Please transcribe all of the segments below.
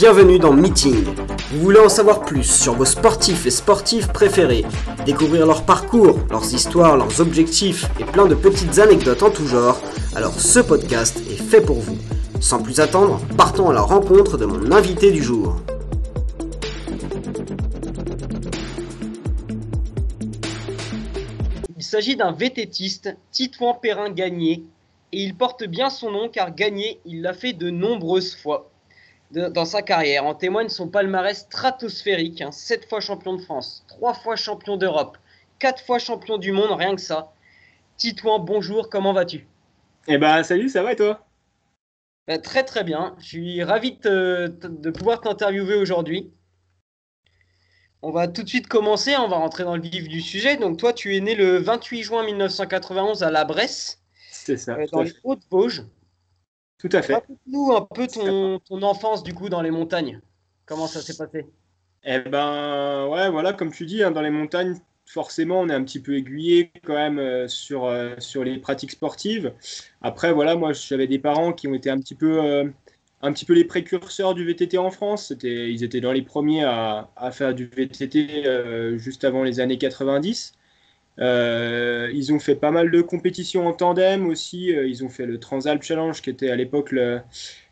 Bienvenue dans Meeting. Vous voulez en savoir plus sur vos sportifs et sportives préférés, découvrir leur parcours, leurs histoires, leurs objectifs et plein de petites anecdotes en tout genre, alors ce podcast est fait pour vous. Sans plus attendre, partons à la rencontre de mon invité du jour. Il s'agit d'un vététiste, Titouan Perrin Gagné, et il porte bien son nom car Gagné, il l'a fait de nombreuses fois dans sa carrière. En témoigne son palmarès stratosphérique, 7 hein. fois champion de France, 3 fois champion d'Europe, 4 fois champion du monde, rien que ça. Titouan, bonjour, comment vas-tu? Eh ben salut, ça va et toi? Ben, Très très bien, je suis ravi de, pouvoir t'interviewer aujourd'hui. On va tout de suite commencer, on va rentrer dans le vif du sujet. Donc toi, tu es né le 28 juin 1991 à La Bresse, C'est ça, euh, dans les Hautes-Vosges. Tout à fait. Raconte-nous un peu ton, ton, enfance du coup dans les montagnes. Comment ça s'est passé? Eh ben ouais, voilà, comme tu dis, hein, dans les montagnes, forcément, on est un petit peu aiguillé quand même euh, sur, euh, sur les pratiques sportives. Après, voilà, moi, j'avais des parents qui ont été un petit peu, euh, un petit peu les précurseurs du VTT en France. C'était, ils étaient dans les premiers à, à faire du VTT juste avant les années 90. Euh, ils ont fait pas mal de compétitions en tandem aussi. Euh, ils ont fait le Transalp Challenge, qui était à l'époque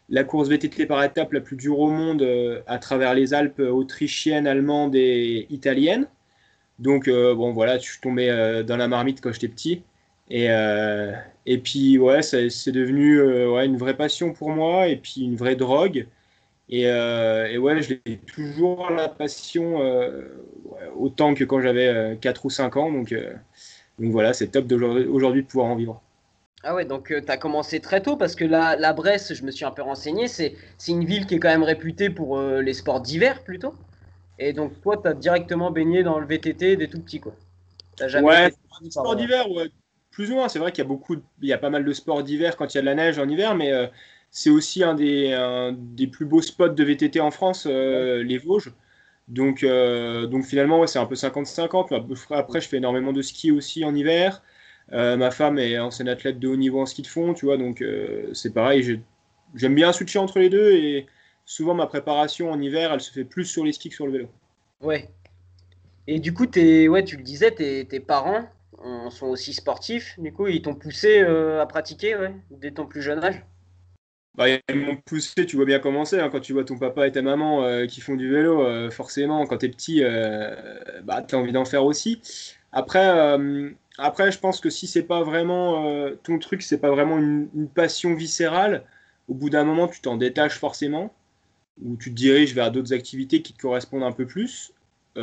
la course VTT par étape la plus dure au monde euh, à travers les Alpes autrichiennes, allemandes et italiennes. Donc, bon, voilà, je suis tombé dans la marmite quand j'étais petit. Et, et puis, ouais, c'est devenu ouais, une vraie passion pour moi et puis une vraie drogue. Et, et ouais, je l'ai toujours la passion autant que quand j'avais 4 euh, ou 5 ans. Donc, euh, donc voilà, c'est top aujourd'hui de pouvoir en vivre. Ah ouais, donc euh, tu as commencé très tôt parce que la, la, Bresse, je me suis un peu renseigné, c'est une ville qui est quand même réputée pour les sports d'hiver plutôt. Et donc toi, tu as directement baigné dans le VTT des tout petits quoi. jamais ouais, sports d'hiver, ouais, plus ou moins. C'est vrai qu'il y a beaucoup, il y a pas mal de sports d'hiver quand il y a de la neige en hiver, mais c'est aussi un des, des, plus beaux spots de VTT en France, les Vosges. Donc, euh, donc finalement, c'est un peu 50-50. Après, je fais énormément de ski aussi en hiver. Euh, ma femme est ancienne athlète de haut niveau en ski de fond, tu vois, donc euh, c'est pareil. J'aime bien switcher entre les deux et souvent ma préparation en hiver, elle se fait plus sur les skis que sur le vélo. Ouais. Et du coup, es, ouais, tu le disais, tes, tes parents sont aussi sportifs. Du coup, ils t'ont poussé à pratiquer ouais, dès ton plus jeune âge? Bah, ils m'ont poussé, tu vois bien comment c'est, hein, quand tu vois ton papa et ta maman euh, qui font du vélo, euh, forcément, quand tu es petit, euh, bah, tu as envie d'en faire aussi. Après, après, je pense que si c'est pas vraiment ton truc, c'est pas vraiment une, passion viscérale, au bout d'un moment, tu t'en détaches forcément, ou tu te diriges vers d'autres activités qui te correspondent un peu plus,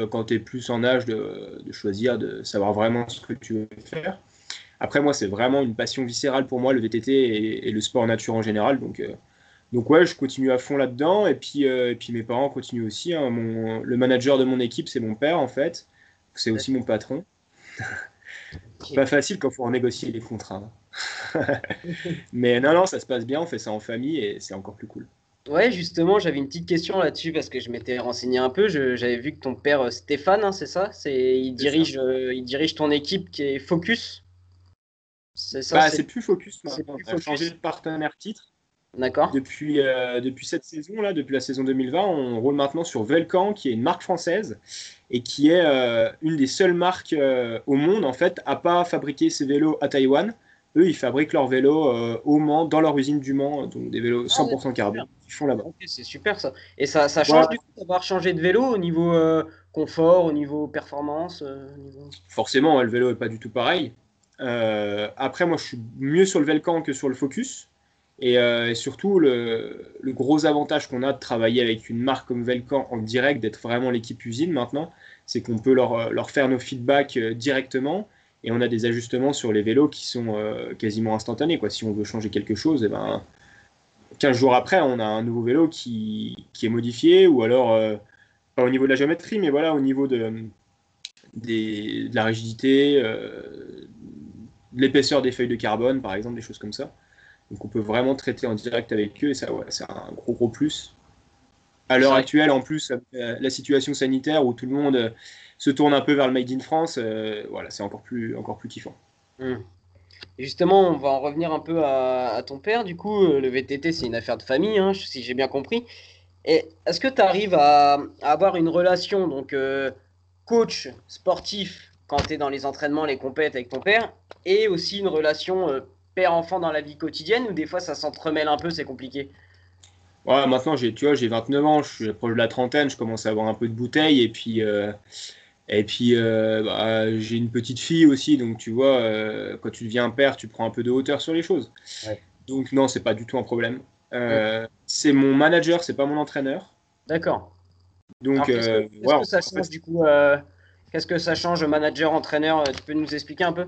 quand tu es plus en âge de choisir, de savoir vraiment ce que tu veux faire. Après, moi, c'est vraiment une passion viscérale pour moi, le VTT et, le sport nature en général. Donc, euh, donc ouais, je continue à fond là-dedans. Et puis, euh, et puis mes parents continuent aussi. Hein. Mon, le manager de mon équipe, c'est mon père, en fait. C'est aussi mon patron. Pas facile quand il faut négocier les contrats. Hein. Mais non, non, ça se passe bien. On fait ça en famille et c'est encore plus cool. Ouais, justement, j'avais une petite question là-dessus parce que je m'étais renseigné un peu. J'avais vu que ton père euh, Stéphane, hein, c'est ça, c'est il dirige, il dirige ton équipe qui est Focus? Bah, c'est plus Focus maintenant. On a changé de partenaire titre. D'accord. Depuis, euh, depuis cette saison-là, depuis la saison 2020, on roule maintenant sur Velcan, qui est une marque française et qui est euh, une des seules marques euh, au monde, en fait, à pas fabriquer ses vélos à Taïwan. Eux, ils fabriquent leurs vélos au Mans, dans leur usine du Mans, donc des vélos 100% ah, carbone. Ils font là-bas. c'est super ça. Et ça, ça change du coup d'avoir changé de vélo au niveau confort, au niveau performance Forcément, le vélo n'est pas du tout pareil. Euh, après, moi, je suis mieux sur le Velcan que sur le Focus. Et, euh, surtout, le, gros avantage qu'on a de travailler avec une marque comme Velcan en direct, d'être vraiment l'équipe usine maintenant, c'est qu'on peut leur, leur, faire nos feedbacks euh, directement et on a des ajustements sur les vélos qui sont quasiment instantanés. Si on veut changer quelque chose, eh ben, 15 jours après, on a un nouveau vélo qui, est modifié ou alors, pas au niveau de la géométrie, mais voilà, au niveau de la rigidité, l'épaisseur des feuilles de carbone, par exemple, des choses comme ça. Donc on peut vraiment traiter en direct avec eux et ça, ouais, c'est un gros gros plus. À l'heure actuelle, en plus, euh, la situation sanitaire où tout le monde euh, se tourne un peu vers le Made in France, euh, voilà, c'est encore plus, encore plus kiffant. Hum. justement, on va en revenir un peu à, ton père. Du coup, le VTT, c'est une affaire de famille, hein, si j'ai bien compris. Et est-ce que tu arrives à, avoir une relation, donc coach sportif, quand tu es dans les entraînements, les compètes avec ton père, et aussi une relation euh, père-enfant dans la vie quotidienne, ou des fois ça s'entremêle un peu, c'est compliqué Ouais, maintenant, j'ai, tu vois, j'ai 29 ans, je suis proche de la trentaine, je commence à avoir un peu de bouteille, et puis, euh, et puis bah, j'ai une petite fille aussi, donc tu vois, quand tu deviens père, tu prends un peu de hauteur sur les choses. Donc non, c'est pas du tout un problème. Euh, c'est mon manager, c'est pas mon entraîneur. D'accord. Donc, qu'est-ce que, euh, ça change du coup euh, Qu'est-ce que ça change, manager-entraîneur Tu peux nous expliquer un peu?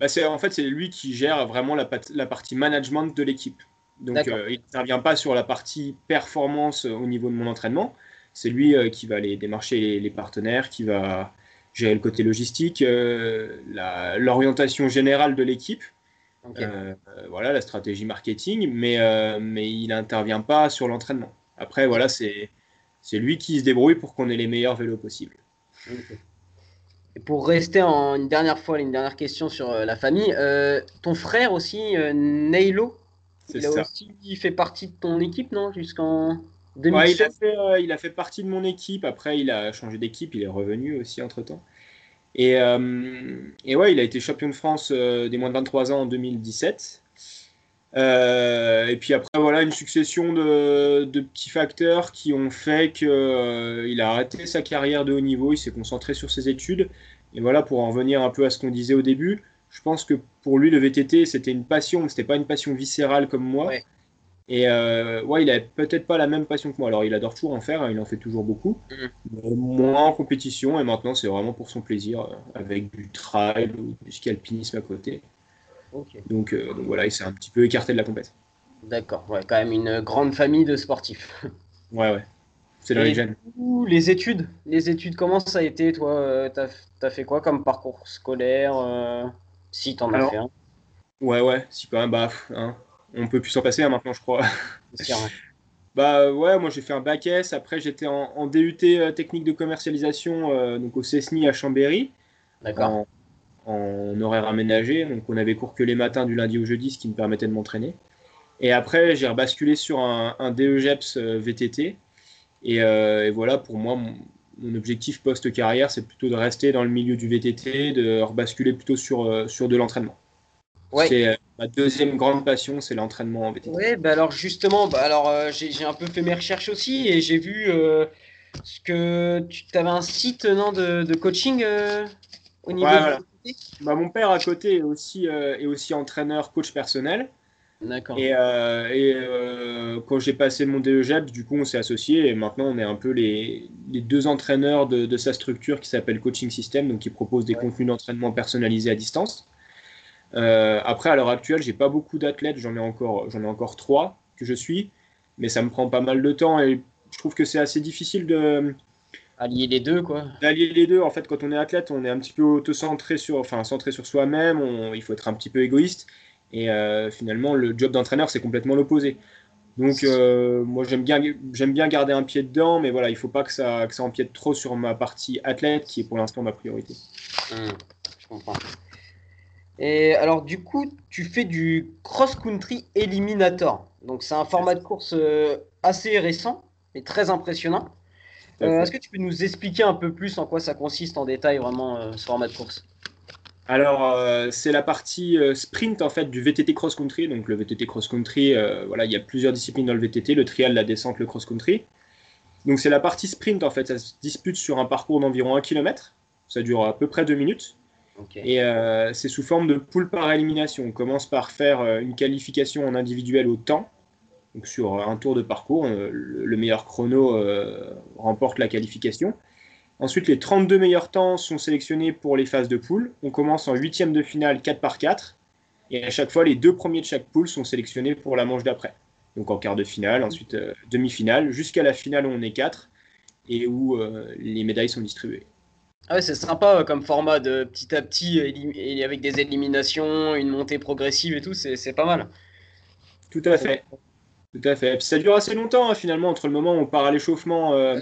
Bah En fait, c'est lui qui gère vraiment la, la partie management de l'équipe. Donc, il n'intervient pas sur la partie performance au niveau de mon entraînement. C'est lui qui va aller démarcher les, partenaires, qui va gérer le côté logistique, l'orientation générale de l'équipe. Euh, voilà, la stratégie marketing, mais, euh, mais il n'intervient pas sur l'entraînement. Après, voilà, c'est lui qui se débrouille pour qu'on ait les meilleurs vélos possibles. Pour rester en une dernière fois, une dernière question sur euh, la famille, ton frère aussi, Neilo, il a aussi fait partie de ton équipe, non Jusqu'en 2017 il, a fait, partie de mon équipe. Après, il a changé d'équipe. Il est revenu aussi entre temps. Et, euh, et, ouais, il a été champion de France euh, des moins de 23 ans en 2017. Euh, et puis après, voilà, une succession de, de petits facteurs qui ont fait qu'il a arrêté sa carrière de haut niveau, il s'est concentré sur ses études. Et voilà, pour en revenir un peu à ce qu'on disait au début, je pense que pour lui, le VTT, c'était une passion, mais c'était pas une passion viscérale comme moi. Et euh, ouais, il a peut-être pas la même passion que moi. Alors, il adore toujours en faire, hein, il en fait toujours beaucoup, mm. moins en compétition. Et maintenant, c'est vraiment pour son plaisir, euh, avec du trail ou du ski alpinisme à côté. Euh, donc, voilà, il s'est un petit peu écarté de la compétition. D'accord, ouais, quand même une grande famille de sportifs. ouais, ouais. C'est dans les études, les études, comment ça a été, toi T'as as fait quoi comme parcours scolaire Si t'en as fait un? Ouais, ouais, si quand même, bah, hein, on peut plus s'en passer hein, maintenant, je crois. Bah ouais, moi j'ai fait un bac S. Après j'étais en, DUT euh, technique de commercialisation euh, donc au CESNI à Chambéry. D'accord. En, horaire aménagé. Donc on avait cours que les matins du lundi au jeudi, ce qui me permettait de m'entraîner. Et après j'ai rebasculé sur un, un DEGEPS euh, VTT. Et, voilà, pour moi, mon, mon objectif post-carrière, c'est plutôt de rester dans le milieu du VTT, de rebasculer plutôt sur, sur de l'entraînement. C'est euh, ma deuxième grande passion, c'est l'entraînement en VTT. Oui, bah alors justement, bah alors euh, j'ai un peu fait mes recherches aussi et j'ai vu euh, ce que tu avais un site non, de, de coaching au niveau ouais, bah, Mon père à côté est aussi, est aussi entraîneur, coach personnel. D'accord. Et, et quand j'ai passé mon DEGEP, du coup, on s'est associés et maintenant on est un peu les, les deux entraîneurs de, de, sa structure qui s'appelle Coaching System, donc qui propose des contenus d'entraînement personnalisés à distance. Euh, après, à l'heure actuelle, j'ai pas beaucoup d'athlètes, j'en ai encore, j'en ai encore trois que je suis, mais ça me prend pas mal de temps et je trouve que c'est assez difficile de allier les deux, quoi. D'allier les deux, en fait, quand on est athlète, on est un petit peu auto-centré sur, enfin, centré sur soi-même, il faut être un petit peu égoïste, et euh, finalement, le job d'entraîneur, c'est complètement l'opposé. Donc, euh, moi, j'aime bien, j'aime bien garder un pied dedans, mais voilà, il faut pas que ça, que ça empiète trop sur ma partie athlète, qui est pour l'instant ma priorité. Mmh, je comprends. Et alors, du coup, tu fais du cross-country eliminator. Donc, c'est un format de course euh, assez récent et très impressionnant. Euh, est-ce que tu peux nous expliquer un peu plus en quoi ça consiste en détail, vraiment, euh, ce format de course? Alors, c'est la partie sprint en fait du VTT cross country. Donc, le VTT cross country, voilà, il y a plusieurs disciplines dans le VTT le trial, la descente, le cross country. Donc, c'est la partie sprint en fait. Ça se dispute sur un parcours d'environ 1 km. Ça dure à peu près 2 minutes. Et euh, c'est sous forme de poule par élimination. On commence par faire euh, une qualification en individuel au temps. Donc sur un tour de parcours, euh, le meilleur chrono remporte la qualification. Ensuite, les 32 meilleurs temps sont sélectionnés pour les phases de poule. On commence en huitième de finale 4 par 4. Et à chaque fois, les deux premiers de chaque poule sont sélectionnés pour la manche d'après. Donc en quart de finale, ensuite demi-finale, jusqu'à la finale où on est 4 et où les médailles sont distribuées. Ah ouais, c'est sympa euh, comme format de petit à petit, et avec des éliminations, une montée progressive et tout, c'est pas mal. Tout à fait. Tout à fait. ça dure assez longtemps hein, finalement entre le moment où on part à l'échauffement euh,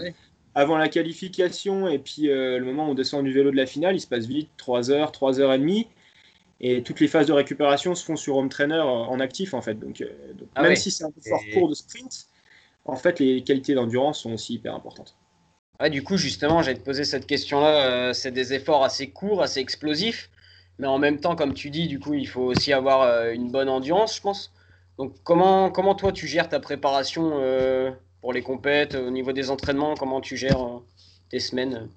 avant la qualification et puis euh, le moment où on descend du vélo de la finale, il se passe vite, 3 heures, 3 heures et demie. Et toutes les phases de récupération se font sur home trainer en actif en fait. Donc, ah même si c'est un peu fort court de sprint, en fait, les qualités d'endurance sont aussi hyper importantes. du coup, justement, j'allais te poser cette question-là. c'est des efforts assez courts, assez explosifs. Mais en même temps, comme tu dis, du coup, il faut aussi avoir une bonne endurance, je pense. Donc, comment, comment toi, tu gères ta préparation pour les compètes, au niveau des entraînements, comment tu gères tes semaines?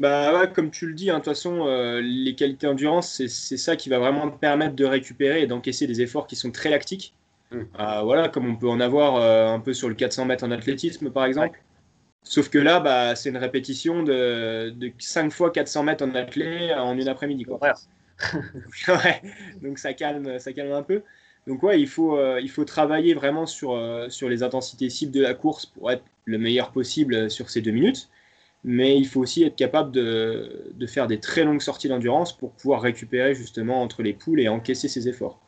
Bah comme tu le dis, hein, de toute façon, euh, les qualités endurance, c'est ça qui va vraiment te permettre de récupérer et d'encaisser des efforts qui sont très lactiques. Mm. Euh, voilà, comme on peut en avoir euh, un peu sur le 400 mètres en athlétisme, par exemple. Sauf que là, bah, c'est une répétition de, de 5 fois 400 mètres en athlé en une après-midi. Ouais. Donc ça calme, ça calme un peu. Donc ouais, il faut, il faut travailler vraiment sur, sur les intensités cibles de la course pour être le meilleur possible sur ces deux minutes mais il faut aussi être capable de, de faire des très longues sorties d'endurance pour pouvoir récupérer justement entre les poules et encaisser ses efforts.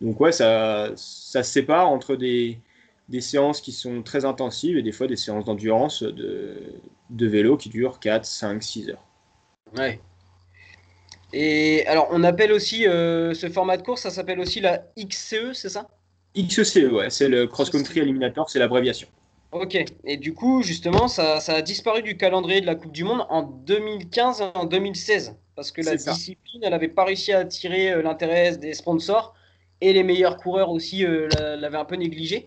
Donc ouais, ça, ça se sépare entre des, des séances qui sont très intensives et des fois des séances d'endurance de, de vélo qui durent 4, 5, 6 heures. Ouais. Et alors, on appelle aussi euh, ce format de course, ça s'appelle aussi la XCE, c'est ça? XCE, ouais, c'est le Cross Country Eliminator, c'est l'abréviation. Ok, et du coup, justement, ça, a disparu du calendrier de la Coupe du Monde en 2015 et en 2016, parce que la discipline, elle n'avait pas réussi à attirer euh, l'intérêt des sponsors, et les meilleurs coureurs aussi euh, l'avaient un peu négligé.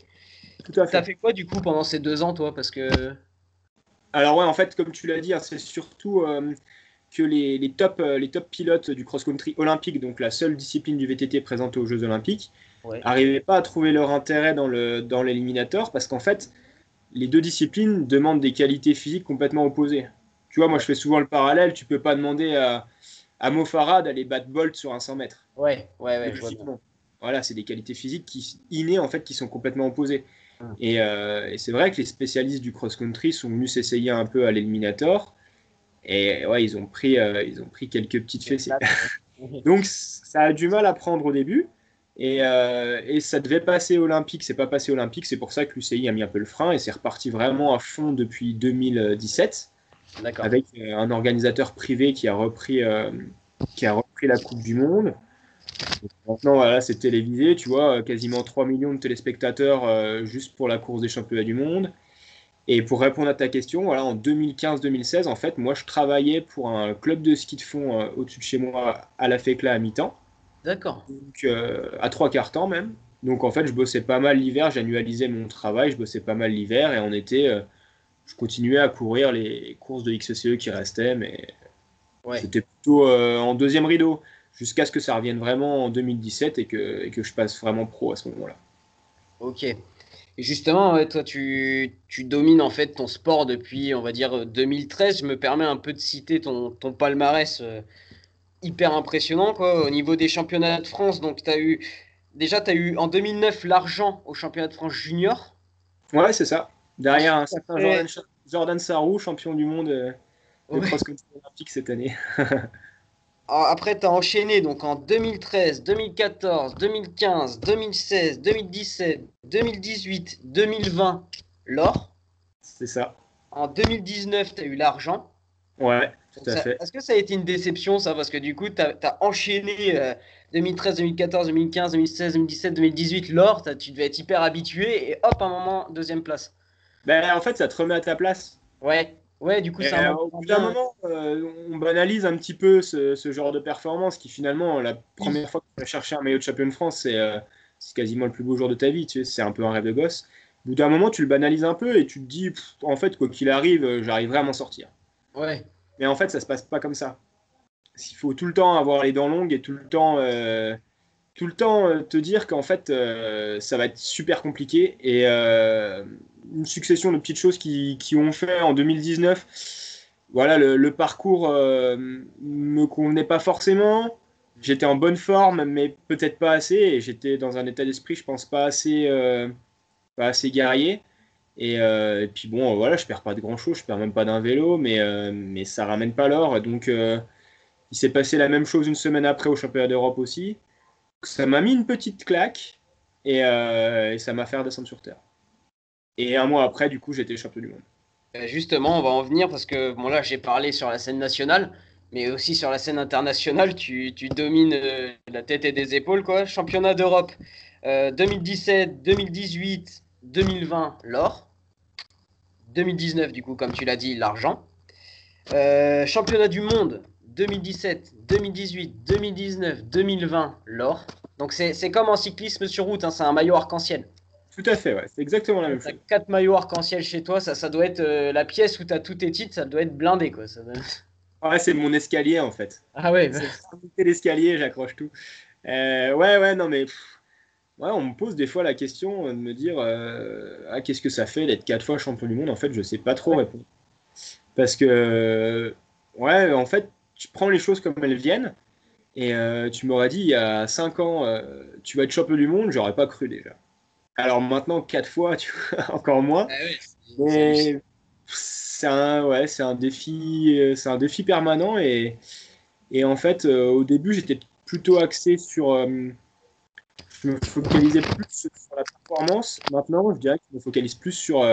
Tout à fait. T'as fait quoi, du coup, pendant ces deux ans, toi? Parce que... Alors ouais, en fait, comme tu l'as dit, hein, c'est surtout euh, que les, les, top, les top pilotes du cross-country olympique, donc la seule discipline du VTT présentée aux Jeux olympiques, n'arrivaient pas à trouver leur intérêt dans l'éliminateur, dans parce qu'en fait les deux disciplines demandent des qualités physiques complètement opposées. Tu vois, moi je fais souvent le parallèle, tu peux pas demander à, à Mofara d'aller battre Bolt sur un 100 mètres. Ouais, ouais, ouais. Voilà, c'est des qualités physiques qui, innées en fait qui sont complètement opposées. Hum. Euh, et, c'est vrai que les spécialistes du cross-country sont venus s'essayer un peu à l'éliminator. Et ouais, ils ont pris, euh, ils ont pris quelques petites fessées. Donc ça a du mal à prendre au début. Euh, et, ça devait passer olympique, c'est pas passé olympique, c'est pour ça que l'UCI a mis un peu le frein et c'est reparti vraiment à fond depuis 2017 avec euh, un organisateur privé qui a repris, euh, qui a repris la Coupe du Monde. maintenant, voilà, c'est télévisé, tu vois, quasiment 3 millions de téléspectateurs juste pour la course des championnats du monde. Et pour répondre à ta question, voilà, en 2015-2016, en fait, moi, je travaillais pour un club de ski de fond au-dessus de chez moi à la FECLA à mi-temps. D'accord. Donc, euh, à trois quarts temps même. Donc, en fait, je bossais pas mal l'hiver, j'annualisais mon travail, je bossais pas mal l'hiver, et en été, euh, je continuais à courir les courses de XCE qui restaient, mais c'était plutôt euh, en deuxième rideau, jusqu'à ce que ça revienne vraiment en 2017 et que, et que je passe vraiment pro à ce moment-là. Ok. Et justement, toi, tu, tu, domines en fait ton sport depuis, on va dire, 2013. Je me permets un peu de citer ton, ton palmarès hyper impressionnant quoi, au niveau des championnats de France. Donc, tu as eu déjà, tu as eu en 2009 l'argent au championnat de France junior. Ouais, c'est ça. Derrière un certain Jordan, Sarrou, champion du monde euh, de cross-country olympique cette année. Ah, après, tu as enchaîné donc en 2013, 2014, 2015, 2016, 2017, 2018, 2020, l'or. C'est ça. En 2019, tu as eu l'argent. Ouais, tout à fait. Est-ce que ça a été une déception, ça Parce que du coup, tu as, enchaîné 2013, 2014, 2015, 2016, 2017, 2018, l'or, tu devais être hyper habitué, et hop, un moment, deuxième place. Ben, en fait, ça te remet à ta place. Ouais, ouais, du coup, c'est un, Au bout d'un moment, euh, on banalise un petit peu ce, genre de performance qui, finalement, la première fois que tu vas chercher un maillot de champion de France, euh, c'est quasiment le plus beau jour de ta vie, tu sais, c'est un peu un rêve de gosse. Au bout d'un moment, tu le banalises un peu et tu te dis, en fait, quoi qu'il arrive, euh, j'arriverai à m'en sortir. Ouais. Mais en fait, ça se passe pas comme ça. Il faut tout le temps avoir les dents longues et tout le temps, euh, tout le temps euh, te dire qu'en fait, euh, ça va être super compliqué. Et une succession de petites choses qui, qui, ont fait en 2019. Voilà, le, parcours me convenait pas forcément. J'étais en bonne forme, mais peut-être pas assez. Et j'étais dans un état d'esprit, je pense, pas assez, pas assez guerrier. Euh, et, puis bon, voilà, je perds pas de grand chose, je perds même pas d'un vélo, mais, euh, mais ça ramène pas l'or. Donc euh, il s'est passé la même chose une semaine après au championnat d'Europe aussi. Ça m'a mis une petite claque et, ça m'a fait redescendre sur terre. Et un mois après, du coup, j'étais champion du monde. Justement, on va en venir parce que bon là, j'ai parlé sur la scène nationale, mais aussi sur la scène internationale, tu, tu domines la tête et des épaules, quoi. Championnat d'Europe 2017, 2018, 2020, l'or. 2019, du coup, comme tu l'as dit, l'argent. Euh, championnat du monde 2017, 2018, 2019, 2020, l'or. Donc c'est comme en cyclisme sur route, hein, c'est un maillot arc-en-ciel. Tout à fait, ouais. c'est exactement la même chose. Quatre maillots arc-en-ciel chez toi, ça, ça doit être euh, la pièce où tu as tous tes titres, ça doit être blindé. Quoi. Ça Ouais, c'est mon escalier en fait. Ah ouais C'est l'escalier, j'accroche tout. Euh, ouais, ouais, non mais. Ouais, on me pose des fois la question de me dire ah, qu'est-ce que ça fait d'être quatre fois champion du monde? En fait, je sais pas trop répondre. Parce que, ouais, en fait, tu prends les choses comme elles viennent. Et euh, tu m'aurais dit il y a 5 ans, euh, tu vas être champion du monde, j'aurais pas cru déjà. Alors maintenant, 4 fois, tu vois, encore moins. Ah c'est un, ouais, c'est un défi, c'est un défi permanent et, et en fait, euh, au début, j'étais plutôt axé sur, je me focalisais plus sur la performance. Maintenant, je dirais que je me focalise plus sur,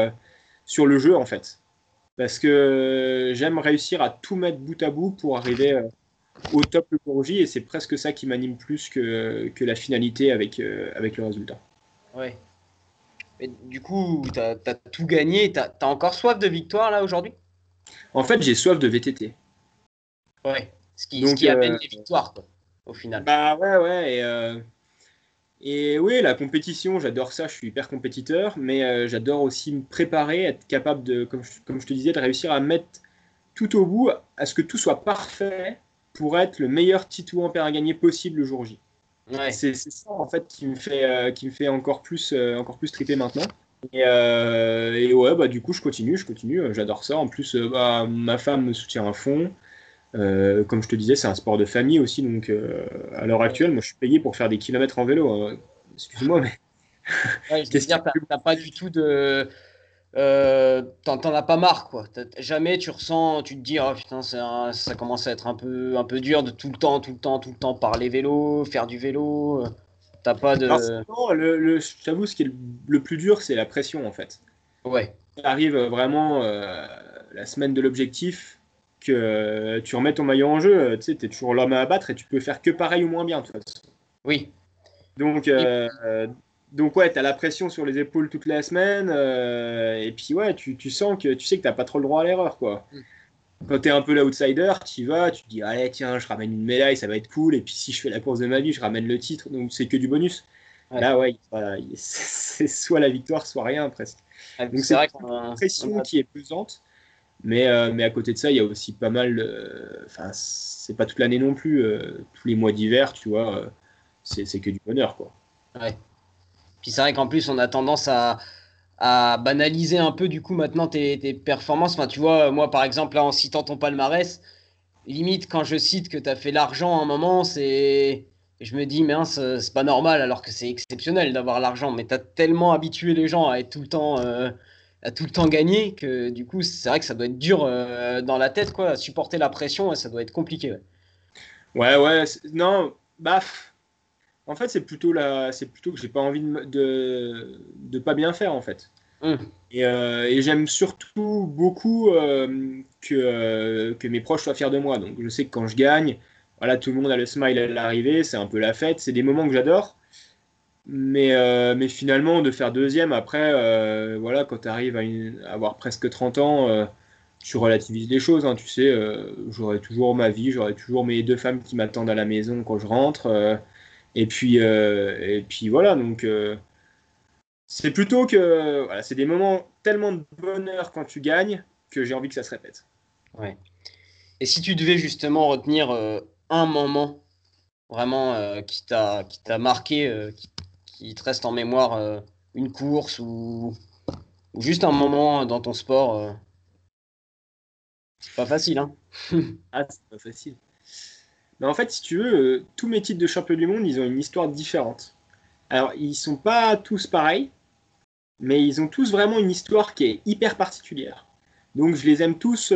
sur le jeu en fait parce que j'aime réussir à tout mettre bout à bout pour arriver euh, au top le jour et c'est presque ça qui m'anime plus que, que la finalité avec, euh, avec le résultat. Ouais. Mais du coup, tu as, tout gagné, tu as, encore soif de victoire là aujourd'hui? En fait, j'ai soif de VTT. Ouais, ce qui, Donc, ce qui amène euh, des victoires, au final. Bah ouais, ouais, et et oui, la compétition, j'adore ça, je suis hyper compétiteur, mais euh, j'adore aussi me préparer, être capable de, comme je, comme je, te disais, de réussir à mettre tout au bout, à ce que tout soit parfait pour être le meilleur Titouan père à gagner possible le jour J. C'est ça en fait qui me fait, euh, qui me fait encore plus, euh, encore plus triper maintenant. Et, et, ouais, bah du coup je continue, je continue, j'adore ça. En plus, bah, ma femme me soutient à fond. Euh, comme je te disais, c'est un sport de famille aussi, donc euh, à l'heure actuelle, moi je suis payé pour faire des kilomètres en vélo. Hein. Excuse-moi, mais. Ouais, je veux dire, t'as pas du tout de. Euh, t'en as pas marre, quoi. Jamais tu ressens, tu te dis, oh putain, ça commence à être un peu, un peu dur de tout le temps, tout le temps, tout le temps parler vélo, faire du vélo. T'as pas de. Non, le, le, je t'avoue, ce qui est le, plus dur, c'est la pression, en fait. Ouais. Arrive vraiment la semaine de l'objectif que tu remets ton maillot en jeu, tu sais, es toujours l'homme à abattre et tu peux faire que pareil ou moins bien, de toute façon. Oui. Donc, euh, donc ouais, tu as la pression sur les épaules toute la semaine, euh, et puis ouais, tu, tu, sens que tu sais que tu pas trop le droit à l'erreur, quoi. Mm. Quand tu es un peu l'outsider, tu vas, tu te dis, allez, tiens, je ramène une médaille, ça va être cool, et puis si je fais la course de ma vie, je ramène le titre, donc c'est que du bonus. Là, ouais, c'est soit la victoire, soit rien, presque. donc c'est une pression qui est pesante. Mais, euh, mais à côté de ça, il y a aussi pas mal. Enfin, c'est pas toute l'année non plus. Euh, tous les mois d'hiver, tu vois, euh, c'est que du bonheur, quoi. Ouais. Puis c'est vrai qu'en plus, on a tendance à, à, banaliser un peu, du coup, maintenant tes, tes, performances. Enfin, tu vois, moi, par exemple, là, en citant ton palmarès, limite, quand je cite que tu as fait l'argent à un moment, c'est. Je me dis, mince, c'est pas normal, alors que c'est exceptionnel d'avoir l'argent. Mais tu as tellement habitué les gens à être tout le temps a tout le temps gagné que du coup c'est vrai que ça doit être dur euh, dans la tête quoi supporter la pression ça doit être compliqué ouais ouais, non baf en fait c'est plutôt la c'est plutôt que j'ai pas envie de, de, pas bien faire en fait et, euh, et j'aime surtout beaucoup euh, que, que mes proches soient fiers de moi donc je sais que quand je gagne voilà tout le monde a le smile à l'arrivée c'est un peu la fête c'est des moments que j'adore mais, euh, mais finalement, de faire deuxième, après, euh, voilà, quand tu arrives à, avoir presque 30 ans, euh, tu relativises les choses. Hein, tu sais, j'aurai toujours ma vie, j'aurai toujours mes deux femmes qui m'attendent à la maison quand je rentre. Et, puis, et puis voilà, donc c'est plutôt que voilà, c'est des moments tellement de bonheur quand tu gagnes que j'ai envie que ça se répète. Ouais. Et si tu devais justement retenir un moment vraiment qui t'a marqué, qui qui te reste en mémoire euh, une course ou, juste un moment dans ton sport euh? C'est pas facile, hein Ah, c'est pas facile. Mais en fait, si tu veux, euh, tous mes titres de champion du monde, ils ont une histoire différente. Alors, ils sont pas tous pareils, mais ils ont tous vraiment une histoire qui est hyper particulière. Donc, je les aime tous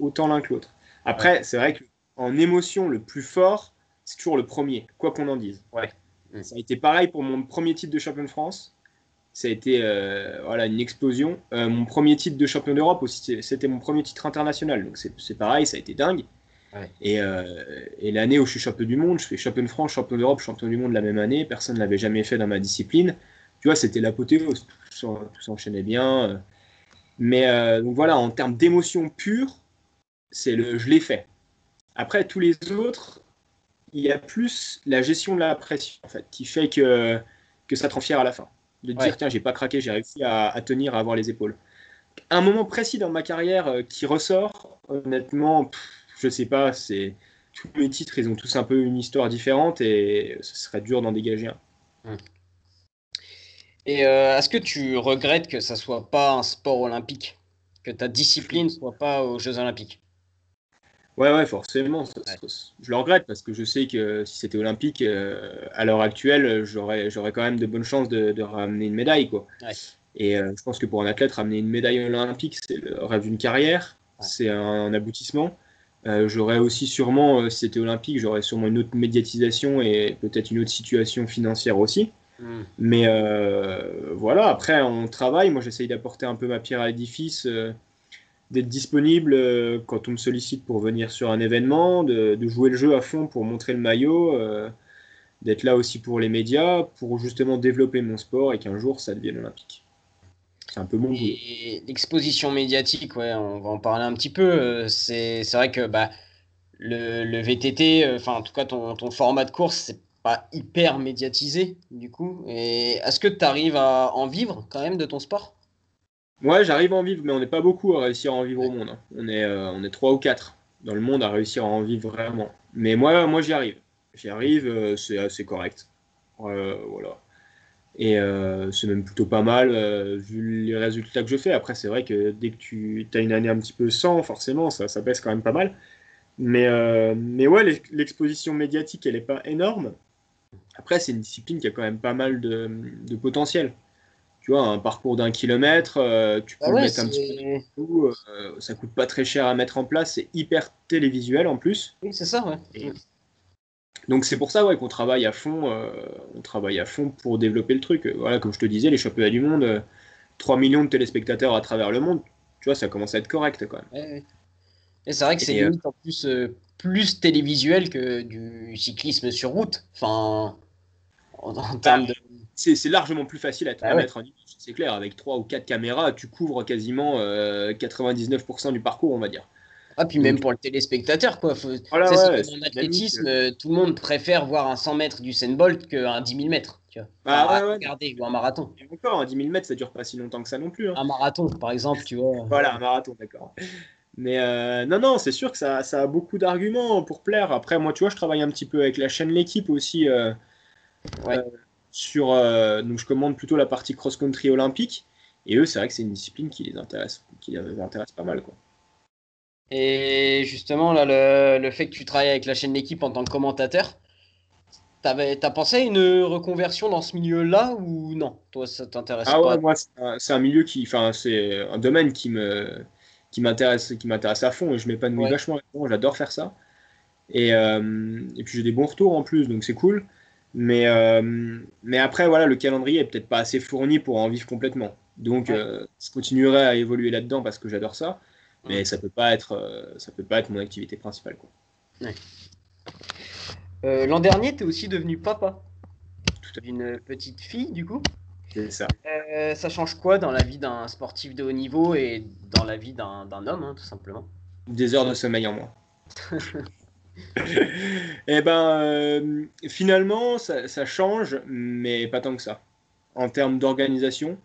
autant l'un que l'autre. Après, c'est vrai qu'en émotion, le plus fort, c'est toujours le premier, quoi qu'on en dise. Ouais. Mm. Ça a été pareil pour mon premier titre de champion de France. Ça a été euh, voilà, une explosion. Euh, mon premier titre de champion d'Europe aussi, c'était mon premier titre international. Donc c'est pareil, ça a été dingue. Et, euh, et l'année où je suis champion du monde, je fais champion de France, champion d'Europe, champion du monde la même année. Personne ne l'avait jamais fait dans ma discipline. Tu vois, c'était l'apothéose. Tout, tout s'enchaînait bien. Mais euh, donc voilà, en termes d'émotion pure, c'est le je l'ai fait. Après, tous les autres, il y a plus la gestion de la pression, en fait, qui fait que, que ça te rend fier à la fin. De te dire, tiens, j'ai pas craqué, j'ai réussi à, tenir, à avoir les épaules. Un moment précis dans ma carrière euh, qui ressort, honnêtement, je sais pas, c'est tous mes titres, ils ont tous un peu une histoire différente et ce serait dur d'en dégager un. Hum. Et euh, est-ce que tu regrettes que ça soit pas un sport olympique, que ta discipline soit pas aux Jeux olympiques? Ouais, ouais, forcément. Je le regrette parce que je sais que si c'était olympique, euh, à l'heure actuelle, j'aurais, j'aurais quand même de bonnes chances de, ramener une médaille. Quoi. Et euh, je pense que pour un athlète, ramener une médaille olympique, c'est le rêve d'une carrière, c'est un, aboutissement. Euh, j'aurais aussi sûrement, si c'était olympique, j'aurais sûrement une autre médiatisation et peut-être une autre situation financière aussi. Hmm. Mais voilà, après, on travaille. Moi, j'essaye d'apporter un peu ma pierre à l'édifice d'être disponible euh, quand on me sollicite pour venir sur un événement, de, jouer le jeu à fond pour montrer le maillot, euh, d'être là aussi pour les médias, pour justement développer mon sport et qu'un jour ça devienne olympique. C'est un peu mon. L'exposition médiatique, ouais, on va en parler un petit peu. Euh, c'est vrai que bah, le, VTT, enfin en tout cas ton, ton format de course, c'est pas hyper médiatisé du coup. Et est-ce que tu arrives à en vivre quand même de ton sport? Ouais, j'arrive à en vivre, mais on n'est pas beaucoup à réussir à en vivre au monde. Hein. On est, euh, on est 3 ou 4 dans le monde à réussir à en vivre vraiment. Mais moi, moi j'y arrive. J'y arrive, euh, c'est assez correct. Euh, voilà. Et c'est même plutôt pas mal vu les résultats que je fais. Après, c'est vrai que dès que tu as une année un petit peu sans, forcément, ça, ça baisse quand même pas mal. Mais, mais ouais, l'exposition médiatique, elle n'est pas énorme. Après, c'est une discipline qui a quand même pas mal de, de potentiel tu vois, un parcours d'un kilomètre, euh, tu peux ah mettre un petit peu euh, ça coûte pas très cher à mettre en place, c'est hyper télévisuel en plus. Oui, c'est ça, ouais. Donc c'est pour ça ouais, qu'on travaille à fond, euh, on travaille à fond pour développer le truc. Voilà, comme je te disais, les championnats du monde, 3 millions de téléspectateurs à travers le monde, tu vois, ça commence à être correct quand même. Et c'est vrai que c'est limite en plus plus télévisuel que du cyclisme sur route. Enfin, en, termes de c'est largement plus facile à, ah mettre en image, c'est clair. Avec 3 ou 4 caméras, tu couvres quasiment 99% euh, du parcours, on va dire. Ah, puis même pour le téléspectateur, quoi. en athlétisme, euh, tout le monde préfère voir un 100 mètres du Bolt qu'un 10 000 mètres. Tu vois. Ah, Regardez, ou un marathon. encore, un 10 000 mètres, ça dure pas si longtemps que ça non plus. Hein. Un marathon, par exemple, tu vois. voilà, un marathon, d'accord. Mais euh, non, non, c'est sûr que ça, ça a beaucoup d'arguments pour plaire. Après, moi, tu vois, je travaille un petit peu avec la chaîne L'équipe aussi. ouais sur. Euh, donc, je commande plutôt la partie cross-country olympique. Et eux, c'est vrai que c'est une discipline qui les intéresse, qui les intéresse pas mal. Quoi. Et justement, là, le, fait que tu travailles avec la chaîne L'équipe en tant que commentateur, T'as pensé à une reconversion dans ce milieu-là ou non? Toi, ça t'intéresse ah ouais, Moi, c'est un, milieu qui, enfin, c'est un domaine qui me, qui m'intéresse, qui m'intéresse à fond et je m'épanouis ouais. vachement. J'adore faire ça. Et, euh, et puis j'ai des bons retours en plus, donc c'est cool. Mais, euh, mais après, voilà, le calendrier est peut-être pas assez fourni pour en vivre complètement. Donc, euh, je continuerai à évoluer là-dedans parce que j'adore ça, mais ça peut pas être, euh, ça peut pas être mon activité principale. Quoi. L'an dernier, tu es aussi devenu papa d'une petite fille, du coup. C'est ça. ça change quoi dans la vie d'un sportif de haut niveau et dans la vie d'un homme, hein, tout simplement? Des heures de sommeil en moins. Eh ben, euh, finalement, ça, change, mais pas tant que ça, en termes d'organisation.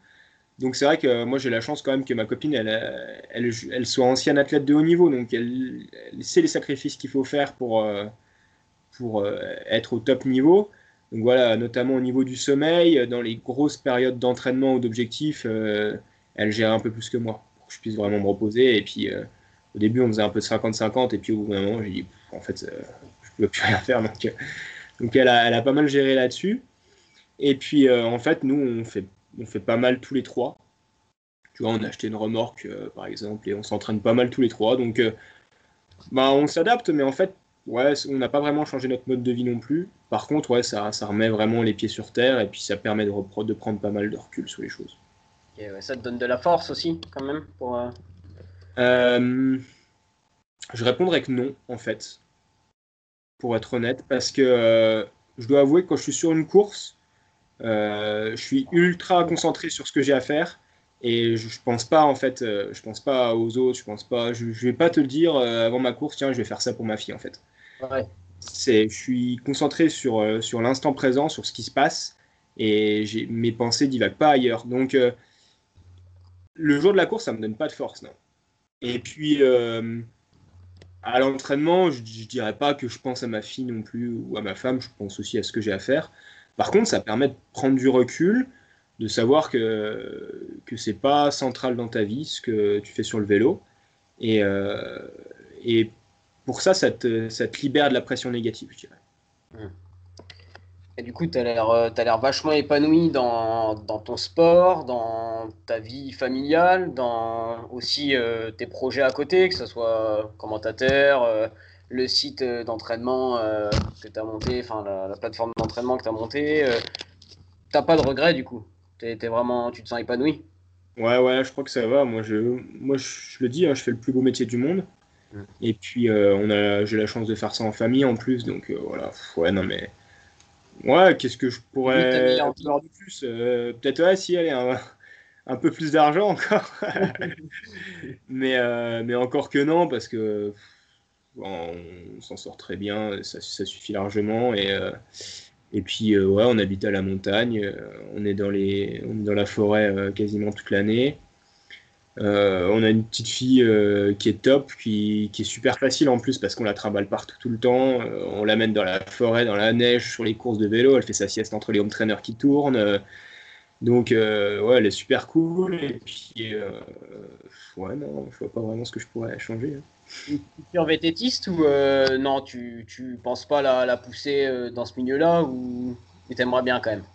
Donc c'est vrai que moi j'ai la chance quand même que ma copine, elle, soit ancienne athlète de haut niveau, donc elle, sait les sacrifices qu'il faut faire pour, euh, euh, être au top niveau. Donc voilà, notamment au niveau du sommeil, dans les grosses périodes d'entraînement ou d'objectifs, elle gère un peu plus que moi, pour que je puisse vraiment me reposer. Et puis au début, on faisait un peu de 50-50, et puis au bout d'un moment, j'ai dit, en fait, euh, je ne peux plus rien faire. Donc, euh, donc elle, a, elle, a, pas mal géré là-dessus. Et puis, euh, en fait, nous, on fait, on fait pas mal tous les trois. Tu vois, on a acheté une remorque, par exemple, et on s'entraîne pas mal tous les trois. Donc, bah, on s'adapte, mais en fait, ouais, on n'a pas vraiment changé notre mode de vie non plus. Par contre, ouais, ça, ça remet vraiment les pieds sur terre, et puis ça permet de, de prendre pas mal de recul sur les choses. Et ouais, ça te donne de la force aussi, quand même, pour, euh, je répondrais que non, en fait, pour être honnête, parce que euh, je dois avouer que quand je suis sur une course, euh, je suis ultra concentré sur ce que j'ai à faire Et je, pense pas, en fait, euh, je pense pas aux autres, je pense pas, je, je vais pas te le dire euh, avant ma course, tiens, je vais faire ça pour ma fille, en fait. Ouais. C'est, je suis concentré sur, euh, sur l'instant présent, sur ce qui se passe, et j'ai, mes pensées divaguent pas ailleurs. Donc, euh, le jour de la course, ça me donne pas de force, non. Et puis, euh, à l'entraînement, je, je dirais pas que je pense à ma fille non plus ou à ma femme, je pense aussi à ce que j'ai à faire. Par contre, ça permet de prendre du recul, de savoir que, que c'est pas central dans ta vie ce que tu fais sur le vélo. Et, euh, et pour ça, ça te, ça te libère de la pression négative, je dirais. Et du coup, tu as l'air euh, l'air vachement épanoui dans, dans ton sport, dans ta vie familiale, dans aussi euh, tes projets à côté, que ce soit commentateur, le site euh, d'entraînement euh, que tu as monté, enfin la, la plateforme d'entraînement que tu as monté. Euh, T'as pas de regrets du coup? T'es, t'es vraiment, tu te sens épanoui? Ouais, ouais, je crois que ça va. Moi, je, moi, je, le dis, hein, je fais le plus beau métier du monde. Et puis, euh, on a, j'ai la chance de faire ça en famille en plus. Donc, euh, voilà. Ouais, non, mais. Ouais, qu'est-ce que je pourrais de plus Euh, Peut-être, ouais, si, allez, un, un peu plus d'argent encore. mais, mais encore que non, parce que on s'en sort très bien. Ça, suffit largement. Et. euh, puis, euh, ouais, on habite à la montagne, euh, on est dans la forêt quasiment toute l'année. On a une petite fille qui est top, qui, est super facile en plus parce qu'on la trimballe partout tout le temps. On l'amène dans la forêt, dans la neige, sur les courses de vélo. Elle fait sa sieste entre les home trainers qui tournent. Donc, euh, ouais, elle est super cool. Et puis, euh, ouais, non, je vois pas vraiment ce que je pourrais changer. hein. Futur vététiste ou euh, non, tu, tu penses pas la, la pousser dans ce milieu-là ou tu t'aimerais bien quand même?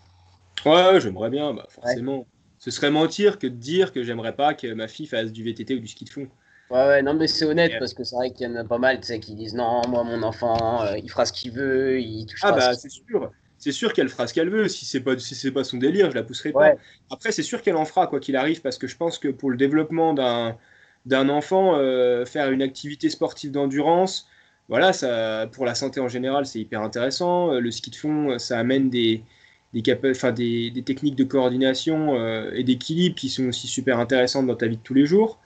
Ouais, j'aimerais bien, bah, forcément. Ce serait mentir que de dire que j'aimerais pas que ma fille fasse du VTT ou du ski de fond. Ouais, ouais, non, mais c'est honnête parce que c'est vrai qu'il y en a pas mal qui disent non, moi, mon enfant, euh, il fera ce qu'il veut, il touchera Ah bah ce c'est sûr, c'est sûr qu'elle fera ce qu'elle veut. Si c'est pas si c'est pas son délire, je la pousserai pas. Après c'est sûr qu'elle en fera quoi qu'il arrive parce que je pense que pour le développement d'un d'un enfant, euh, faire une activité sportive d'endurance, voilà, ça pour la santé en général c'est hyper intéressant. Euh, Le ski de fond, ça amène des des, enfin, des, des techniques de coordination euh, et d'équilibre qui sont aussi super intéressantes dans ta vie de tous les jours.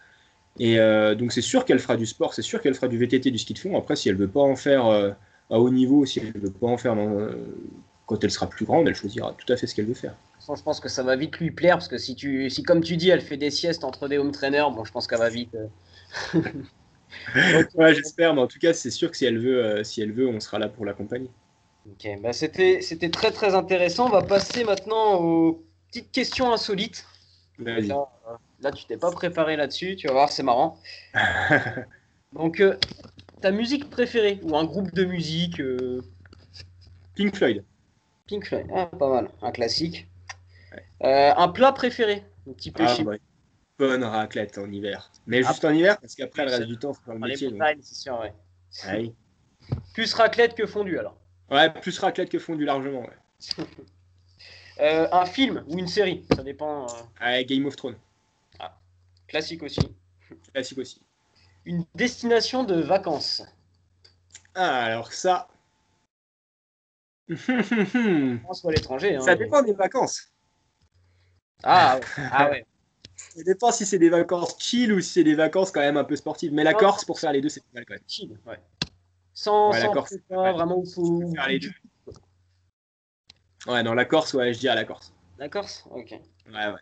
Et euh, donc c'est sûr qu'elle fera du sport, c'est sûr qu'elle fera du VTT, du ski de fond. Après, si elle veut pas en faire à haut niveau, si elle veut pas en faire dans, quand elle sera plus grande, elle choisira tout à fait ce qu'elle veut faire. Je pense que ça va vite lui plaire parce que si tu, si comme tu dis, elle fait des siestes entre des home trainers, bon, je pense qu'elle va vite. euh. Ouais, j'espère, mais en tout cas, c'est sûr que si elle veut, euh, si elle veut, on sera là pour l'accompagner. Ok, bah c'était, c'était très très intéressant. On va passer maintenant aux petites questions insolites. Vas-y. Là, euh, là, tu t'es pas préparé là-dessus, tu vas voir, c'est marrant. Donc, euh, ta musique préférée ou un groupe de musique Pink Floyd. Pink Floyd, ah, pas mal, un classique. Euh, un plat préféré, un petit peu Ah, ouais. Bonne raclette en hiver. Mais juste en hiver, parce qu'après, le reste du temps, faut faire le métier. donc. montagnes, c'est sûr, ouais. Ah. Plus raclette que fondue alors. Ouais, plus raclette que fondu largement. Ouais. Euh, un film ou une série, ça dépend. euh, Game of Thrones. classique aussi. Classique aussi. Une destination de vacances. Ah, alors ça. France ou à l'étranger. hein. ça dépend des vacances. Ah, ouais. ah ouais. Ça dépend si c'est des vacances chill ou si c'est des vacances quand même un peu sportives. Mais la Non. Corse, pour faire les deux, c'est pas mal quand même. Chill, ouais. Sans, Ouais, la sans Corse, pas mal. vraiment où faut. Tu peux faire les deux. Ouais, non, la Corse, ouais, je dirais la Corse. La Corse Ok. Ouais, ouais.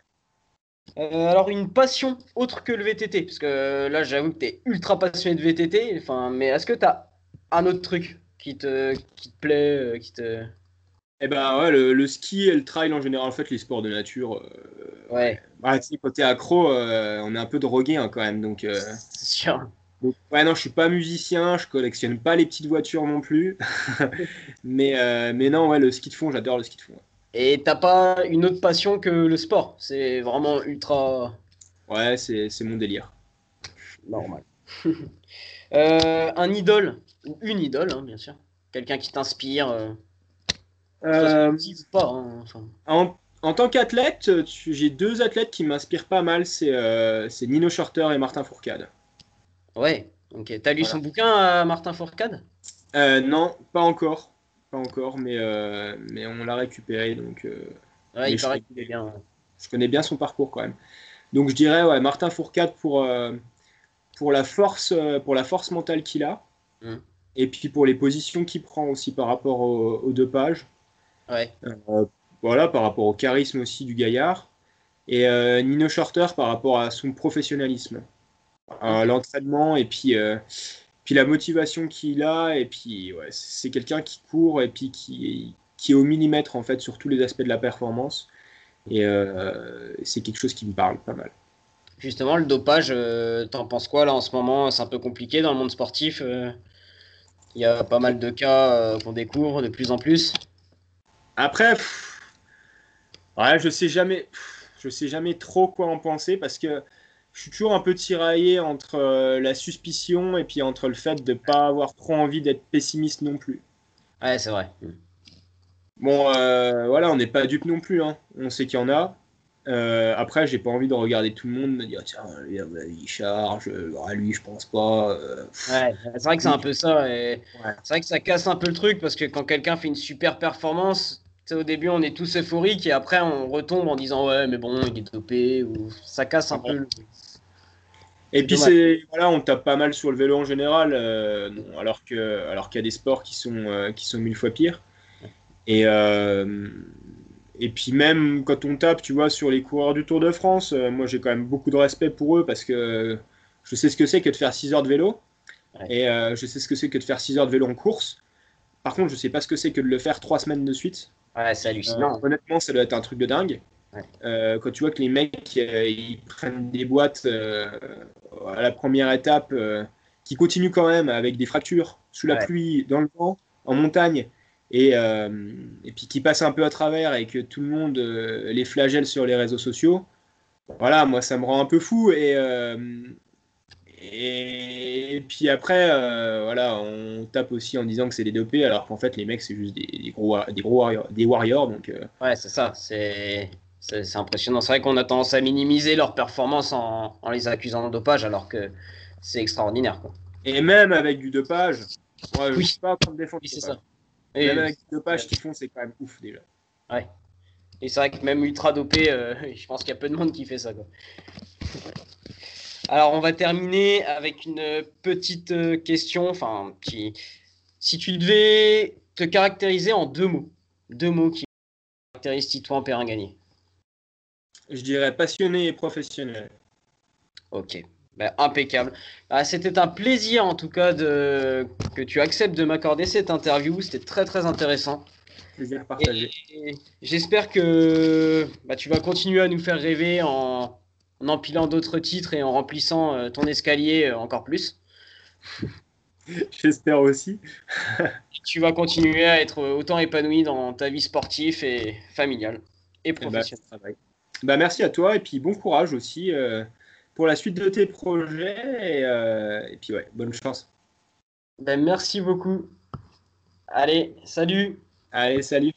Euh, alors une passion autre que le VTT, parce que là j'avoue que tu es ultra passionné de VTT, enfin, mais est-ce que tu as un autre truc? Qui te, qui te plaît, euh, qui te... Eh ben ouais, le, le ski et le trail en général, en fait, les sports de nature. euh, Ouais, quand t'es accro, euh, on est un peu drogué hein, quand même. Donc, euh, c'est sûr. donc, ouais, non, je suis pas musicien, je collectionne pas les petites voitures non plus. mais, mais non, ouais, le ski de fond, j'adore le ski de fond. Et t'as pas une autre passion que le sport, c'est vraiment ultra Ouais, c'est c'est mon délire. normal. Euh, un idole, ou une idole, hein, bien sûr. Quelqu'un qui t'inspire, euh, Euh, pas. hein, enfin. en, en tant qu'athlète, j'ai deux athlètes qui m'inspirent pas mal, c'est Nino Shorter et Martin Fourcade. Ouais, ok. T'as lu Voilà. son bouquin à Martin Fourcade? Non, pas encore. Pas encore, mais, mais on l'a récupéré, donc Ouais, il je est bien. je connais bien son parcours quand même. Donc je dirais ouais, Martin Fourcade pour, pour, la force, pour la force mentale qu'il a. Mm. Et puis pour les positions qu'il prend aussi par rapport aux, deux pages. Ouais. voilà, par rapport au charisme aussi du gaillard. Et Nino Shorter par rapport à son professionnalisme. l'entraînement et puis puis la motivation qu'il a, et puis ouais, c'est quelqu'un qui court et puis qui, qui est au millimètre en fait sur tous les aspects de la performance. Et euh, c'est quelque chose qui me parle pas mal. Justement, le dopage, euh, t'en penses quoi là en ce moment? C'est un peu compliqué dans le monde sportif. Euh. Il y a pas mal de cas qu'on découvre de plus en plus. Après, ouais, je sais jamais, je sais jamais trop quoi en penser parce que je suis toujours un peu tiraillé entre euh, la suspicion et puis entre le fait de ne pas avoir trop envie d'être pessimiste non plus. Ouais, c'est vrai. Bon, euh, voilà, on n'est pas dupe non plus. Hein. On sait qu'il y en a. Euh, après, j'ai pas envie de regarder tout le monde, me dire tiens, il charge, à lui, je pense pas. Ouais, c'est vrai que c'est un peu ça. Et... C'est vrai que ça casse un peu le truc parce que quand quelqu'un fait une super performance, au début on est tous euphoriques et après on retombe en disant ouais mais bon il est dopé ou ça casse un peu. Et puis c'est voilà on tape pas mal sur le vélo en général euh, alors que alors qu'il y a des sports qui sont euh, qui sont mille fois pires. Et euh, et puis même quand on tape tu vois sur les coureurs du Tour de France, moi j'ai quand même beaucoup de respect pour eux parce que je sais ce que c'est que de faire 6 heures de vélo et je sais ce que c'est que de faire 6 heures de vélo en course. Par contre, je sais pas ce que c'est que de le faire trois semaines de suite. Ouais, c'est hallucinant. Euh, honnêtement, ça doit être un truc de dingue. Euh, quand tu vois que les mecs euh, ils prennent des boîtes à la première étape, qui continuent quand même avec des fractures sous la pluie, dans le vent, en montagne, et, et, puis qui passent un peu à travers et que tout le monde les flagelle sur les réseaux sociaux, voilà, moi ça me rend un peu fou et, et, puis après, euh, voilà, on tape aussi en disant que c'est des dopés, alors qu'en fait, les mecs, c'est juste des, gros, des gros warriors, des warriors donc, euh. Ouais, c'est ça. C'est, impressionnant. C'est vrai qu'on a tendance à minimiser leur performance en, les accusant de dopage, alors que c'est extraordinaire. Quoi. Et même avec du dopage, moi, je oui. sais pas comme défendre. c'est ça. Et même avec du dopage qu'ils font, c'est quand même ouf déjà. Ouais. Et c'est vrai que même ultra dopé, euh, je pense qu'il y a peu de monde qui fait ça. Quoi. Alors, on va terminer avec une petite euh, question. Enfin, si tu devais te caractériser en deux mots, deux mots qui caractérisent Titouan Perrin Gagné. Je dirais passionné et professionnel. Ok, ben, impeccable. Ah, c'était un plaisir en tout cas de... que tu acceptes de m'accorder cette interview. C'était très très intéressant. Plaisir partagé. J'espère que bah, tu vas continuer à nous faire rêver en, en empilant d'autres titres et en remplissant euh, ton escalier euh, encore plus. J'espère aussi. tu vas continuer à être autant épanoui dans ta vie sportive et familiale et eh ben, professionnelle. bah, merci à toi et puis bon courage aussi euh, pour la suite de tes projets. Euh, et, puis, ouais, bonne chance. Ben, merci beaucoup. Allez, salut. Allez, salut.